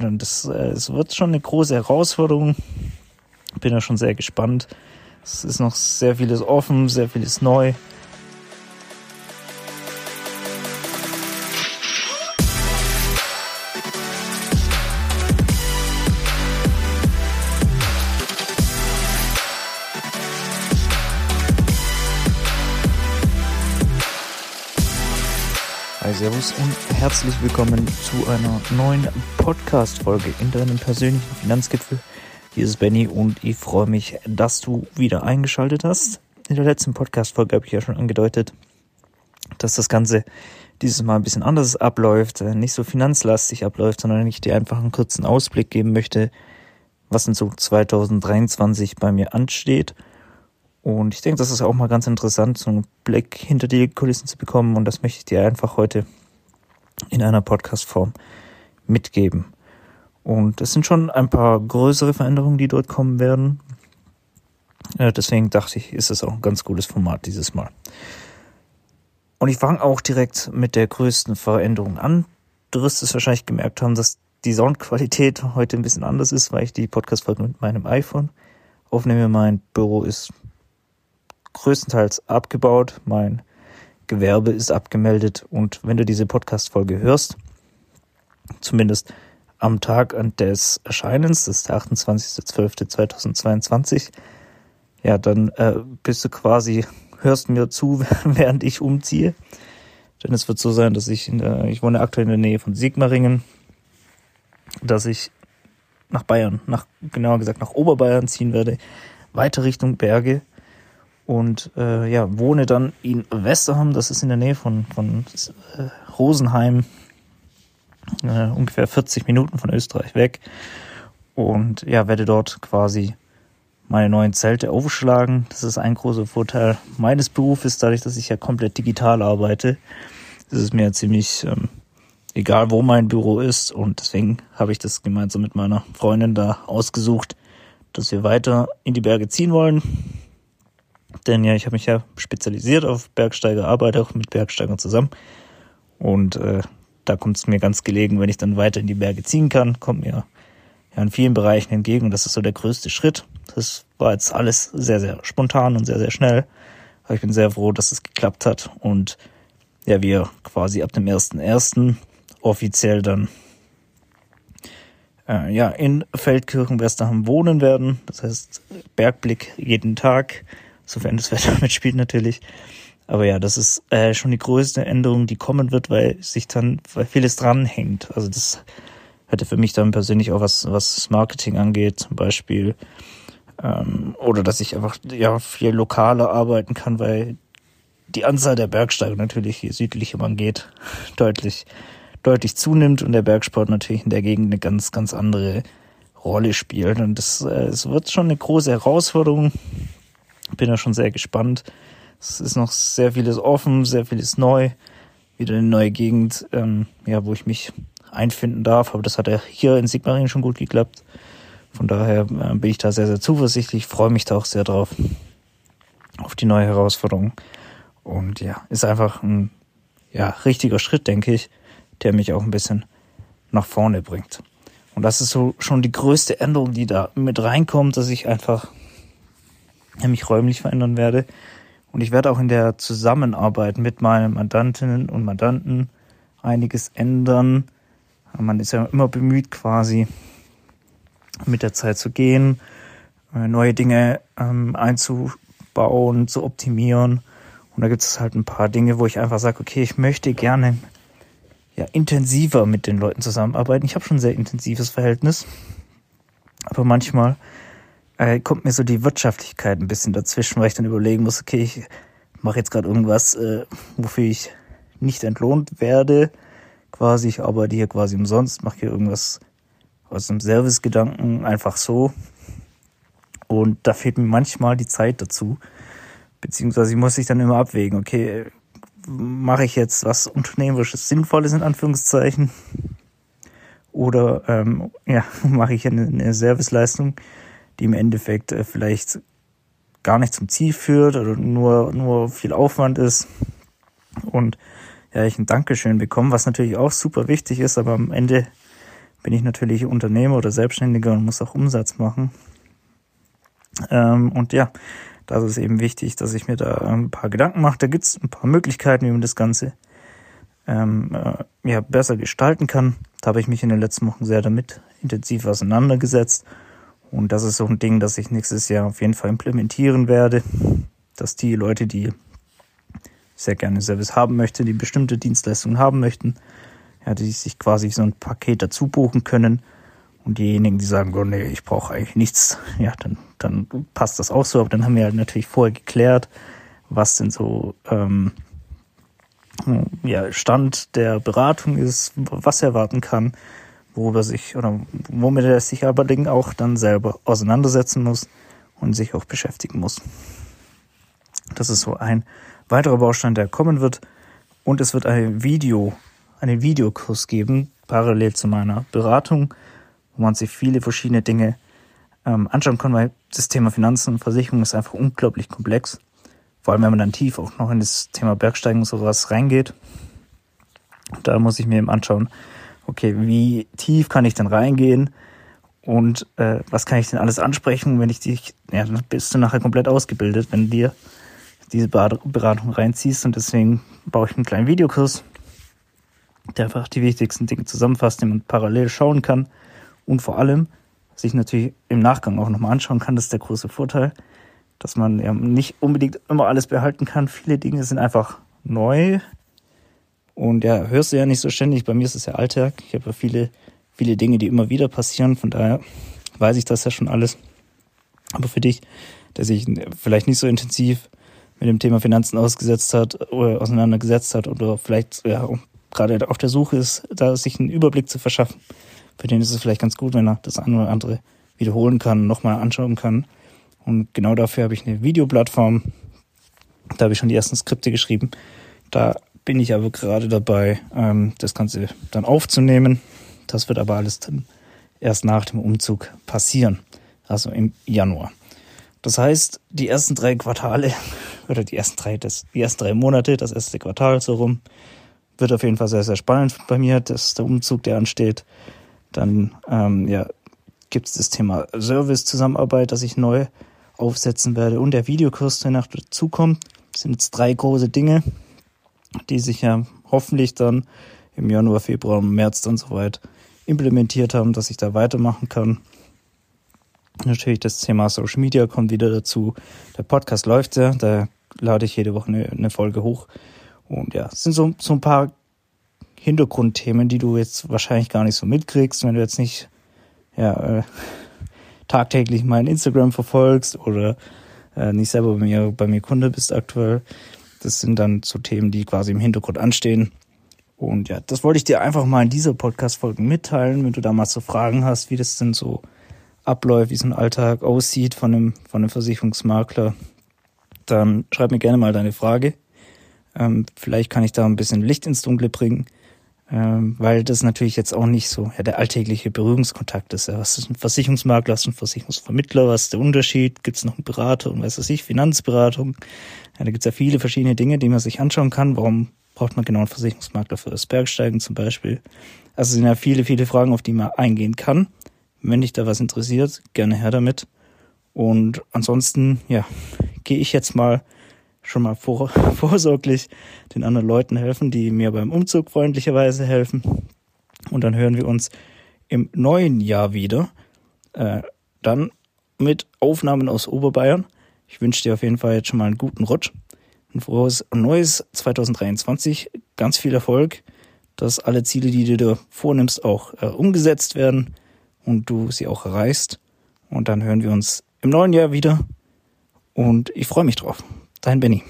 Und das, äh, es wird schon eine große Herausforderung. Bin ja schon sehr gespannt. Es ist noch sehr vieles offen, sehr vieles neu. Hi, Servus und herzlich willkommen zu einer neuen Podcast-Folge in deinem persönlichen Finanzgipfel. Hier ist Benny und ich freue mich, dass du wieder eingeschaltet hast. In der letzten Podcast-Folge habe ich ja schon angedeutet, dass das Ganze dieses Mal ein bisschen anders abläuft, äh, nicht so finanzlastig abläuft, sondern ich dir einfach einen kurzen Ausblick geben möchte, was in so 2023 bei mir ansteht – und ich denke, das ist auch mal ganz interessant, so einen Blick hinter die Kulissen zu bekommen. Und das möchte ich dir einfach heute in einer Podcast-Form mitgeben. Und es sind schon ein paar größere Veränderungen, die dort kommen werden. Äh, deswegen dachte ich, ist es auch ein ganz cooles Format dieses Mal. Und ich fange auch direkt mit der größten Veränderung an. Du wirst es wahrscheinlich gemerkt haben, dass die Soundqualität heute ein bisschen anders ist, weil ich die Podcast-Folge mit meinem iPhone aufnehme. Mein Büro ist größtenteils abgebaut. Mein Gewerbe ist abgemeldet und wenn du diese Podcast-Folge hörst, zumindest am Tag des Erscheinens, das ist der 28.12.2022, ja, dann äh, bist du quasi, hörst mir zu, während ich umziehe. Denn es wird so sein, dass ich in der, ich wohne aktuell in der Nähe von Sigmaringen, dass ich nach Bayern, nach, genauer gesagt nach Oberbayern ziehen werde, weiter Richtung Berge und äh, ja, wohne dann in Westerham, das ist in der Nähe von, von äh, Rosenheim, äh, ungefähr 40 Minuten von Österreich weg. Und ja, werde dort quasi meine neuen Zelte aufschlagen. Das ist ein großer Vorteil meines Berufes, dadurch, dass ich ja komplett digital arbeite. Das ist mir ziemlich ähm, egal, wo mein Büro ist. Und deswegen habe ich das gemeinsam mit meiner Freundin da ausgesucht, dass wir weiter in die Berge ziehen wollen denn ja, ich habe mich ja spezialisiert auf Bergsteiger, arbeite auch mit Bergsteigern zusammen. Und äh, da kommt es mir ganz gelegen, wenn ich dann weiter in die Berge ziehen kann, kommt mir ja in vielen Bereichen entgegen. Und das ist so der größte Schritt. Das war jetzt alles sehr, sehr spontan und sehr, sehr schnell. Aber ich bin sehr froh, dass es geklappt hat. Und ja, wir quasi ab dem 1.1. offiziell dann äh, ja, in Feldkirchen Westerham wohnen werden. Das heißt, Bergblick jeden Tag sofern das Wetter mitspielt natürlich. Aber ja, das ist äh, schon die größte Änderung, die kommen wird, weil sich dann, weil vieles dranhängt. Also das hätte für mich dann persönlich auch was, was Marketing angeht, zum Beispiel. Ähm, oder dass ich einfach ja viel lokaler arbeiten kann, weil die Anzahl der Bergsteiger natürlich, je südlicher man geht, deutlich, deutlich zunimmt und der Bergsport natürlich in der Gegend eine ganz, ganz andere Rolle spielt. Und das, äh, es wird schon eine große Herausforderung, bin ja schon sehr gespannt. Es ist noch sehr vieles offen, sehr vieles neu. Wieder eine neue Gegend, ähm, ja, wo ich mich einfinden darf. Aber das hat ja hier in Sigmaringen schon gut geklappt. Von daher äh, bin ich da sehr, sehr zuversichtlich, freue mich da auch sehr drauf. Auf die neue Herausforderung. Und ja, ist einfach ein ja, richtiger Schritt, denke ich, der mich auch ein bisschen nach vorne bringt. Und das ist so schon die größte Änderung, die da mit reinkommt, dass ich einfach mich räumlich verändern werde. Und ich werde auch in der Zusammenarbeit mit meinen Mandantinnen und Mandanten einiges ändern. Man ist ja immer bemüht, quasi mit der Zeit zu gehen, äh, neue Dinge ähm, einzubauen, zu optimieren. Und da gibt es halt ein paar Dinge, wo ich einfach sage, okay, ich möchte gerne ja, intensiver mit den Leuten zusammenarbeiten. Ich habe schon ein sehr intensives Verhältnis, aber manchmal äh, kommt mir so die Wirtschaftlichkeit ein bisschen dazwischen, weil ich dann überlegen muss, okay, ich mache jetzt gerade irgendwas, äh, wofür ich nicht entlohnt werde. Quasi, ich arbeite hier quasi umsonst, mache hier irgendwas aus einem Servicegedanken einfach so. Und da fehlt mir manchmal die Zeit dazu. Beziehungsweise ich muss sich dann immer abwägen, okay, mache ich jetzt was Unternehmerisches Sinnvolles in Anführungszeichen? Oder ähm, ja, mache ich eine, eine Serviceleistung, die im Endeffekt äh, vielleicht gar nicht zum Ziel führt oder nur, nur viel Aufwand ist. Und ja, ich ein Dankeschön bekomme, was natürlich auch super wichtig ist, aber am Ende bin ich natürlich Unternehmer oder Selbstständiger und muss auch Umsatz machen. Ähm, und ja, da ist eben wichtig, dass ich mir da ein paar Gedanken mache. Da gibt es ein paar Möglichkeiten, wie man das Ganze ähm, äh, ja, besser gestalten kann. Da habe ich mich in den letzten Wochen sehr damit intensiv auseinandergesetzt. Und das ist so ein Ding, das ich nächstes Jahr auf jeden Fall implementieren werde, dass die Leute, die sehr gerne Service haben möchten, die bestimmte Dienstleistungen haben möchten, ja, die sich quasi so ein Paket dazu buchen können. Und diejenigen, die sagen, oh nee, ich brauche eigentlich nichts, ja, dann, dann passt das auch so. Aber dann haben wir halt natürlich vorher geklärt, was denn so ähm, ja, Stand der Beratung ist, was er erwarten kann, worüber sich oder womit er sich aber auch dann selber auseinandersetzen muss und sich auch beschäftigen muss. Das ist so ein weiterer Baustein, der kommen wird. Und es wird ein Video, einen Videokurs geben, parallel zu meiner Beratung, wo man sich viele verschiedene Dinge ähm, anschauen kann, weil das Thema Finanzen und Versicherung ist einfach unglaublich komplex. Vor allem, wenn man dann tief auch noch in das Thema Bergsteigen und sowas reingeht. Da muss ich mir eben anschauen, okay, wie tief kann ich denn reingehen und äh, was kann ich denn alles ansprechen, wenn ich dich, ja, dann bist du nachher komplett ausgebildet, wenn du dir diese Beratung reinziehst und deswegen baue ich einen kleinen Videokurs, der einfach die wichtigsten Dinge zusammenfasst, den man parallel schauen kann und vor allem sich natürlich im Nachgang auch nochmal anschauen kann, das ist der große Vorteil, dass man ja nicht unbedingt immer alles behalten kann. Viele Dinge sind einfach neu. Und ja, hörst du ja nicht so ständig. Bei mir ist es ja Alltag. Ich habe ja viele, viele Dinge, die immer wieder passieren. Von daher weiß ich das ja schon alles. Aber für dich, der sich vielleicht nicht so intensiv mit dem Thema Finanzen ausgesetzt hat oder auseinandergesetzt hat oder vielleicht ja, gerade auf der Suche ist, da sich einen Überblick zu verschaffen, für den ist es vielleicht ganz gut, wenn er das eine oder andere wiederholen kann, nochmal anschauen kann und genau dafür habe ich eine Videoplattform. Da habe ich schon die ersten Skripte geschrieben. Da bin ich aber gerade dabei, ähm, das Ganze dann aufzunehmen. Das wird aber alles dann erst nach dem Umzug passieren. Also im Januar. Das heißt, die ersten drei Quartale oder die ersten drei, das, die ersten drei Monate, das erste Quartal so rum, wird auf jeden Fall sehr, sehr spannend bei mir. Das ist der Umzug, der ansteht. Dann ähm, ja, gibt es das Thema Service-Zusammenarbeit, das ich neu aufsetzen werde und der Videokurs, der nach dazukommt, sind jetzt drei große Dinge, die sich ja hoffentlich dann im Januar, Februar, März dann soweit implementiert haben, dass ich da weitermachen kann. Natürlich das Thema Social Media kommt wieder dazu. Der Podcast läuft ja, da lade ich jede Woche eine, eine Folge hoch. Und ja, es sind so, so ein paar Hintergrundthemen, die du jetzt wahrscheinlich gar nicht so mitkriegst, wenn du jetzt nicht ja, äh, tagtäglich mein Instagram verfolgst oder äh, nicht selber bei mir, bei mir Kunde bist aktuell. Das sind dann so Themen, die quasi im Hintergrund anstehen. Und ja, das wollte ich dir einfach mal in dieser Podcast-Folge mitteilen, wenn du da mal so Fragen hast, wie das denn so abläuft, wie so ein Alltag aussieht von einem, von einem Versicherungsmakler. Dann schreib mir gerne mal deine Frage. Ähm, vielleicht kann ich da ein bisschen Licht ins Dunkle bringen ähm, weil das natürlich jetzt auch nicht so ja, der alltägliche Berührungskontakt ist. Ja, was ist ein Versicherungsmakler, was ist ein Versicherungsvermittler, was ist der Unterschied, gibt es noch einen Berater und was weiß ich, Finanzberatung. Ja, da gibt es ja viele verschiedene Dinge, die man sich anschauen kann. Warum braucht man genau einen Versicherungsmakler für das Bergsteigen zum Beispiel? Also sind ja viele, viele Fragen, auf die man eingehen kann. Wenn dich da was interessiert, gerne her damit. Und ansonsten, ja, gehe ich jetzt mal schon mal vor, vorsorglich den anderen Leuten helfen, die mir beim Umzug freundlicherweise helfen. Und dann hören wir uns im neuen Jahr wieder. Äh, dann mit Aufnahmen aus Oberbayern. Ich wünsche dir auf jeden Fall jetzt schon mal einen guten Rutsch. Ein frohes neues 2023. Ganz viel Erfolg, dass alle Ziele, die du dir vornimmst, auch äh, umgesetzt werden und du sie auch erreichst. Und dann hören wir uns im neuen Jahr wieder. Und ich freue mich drauf. Dein Benny.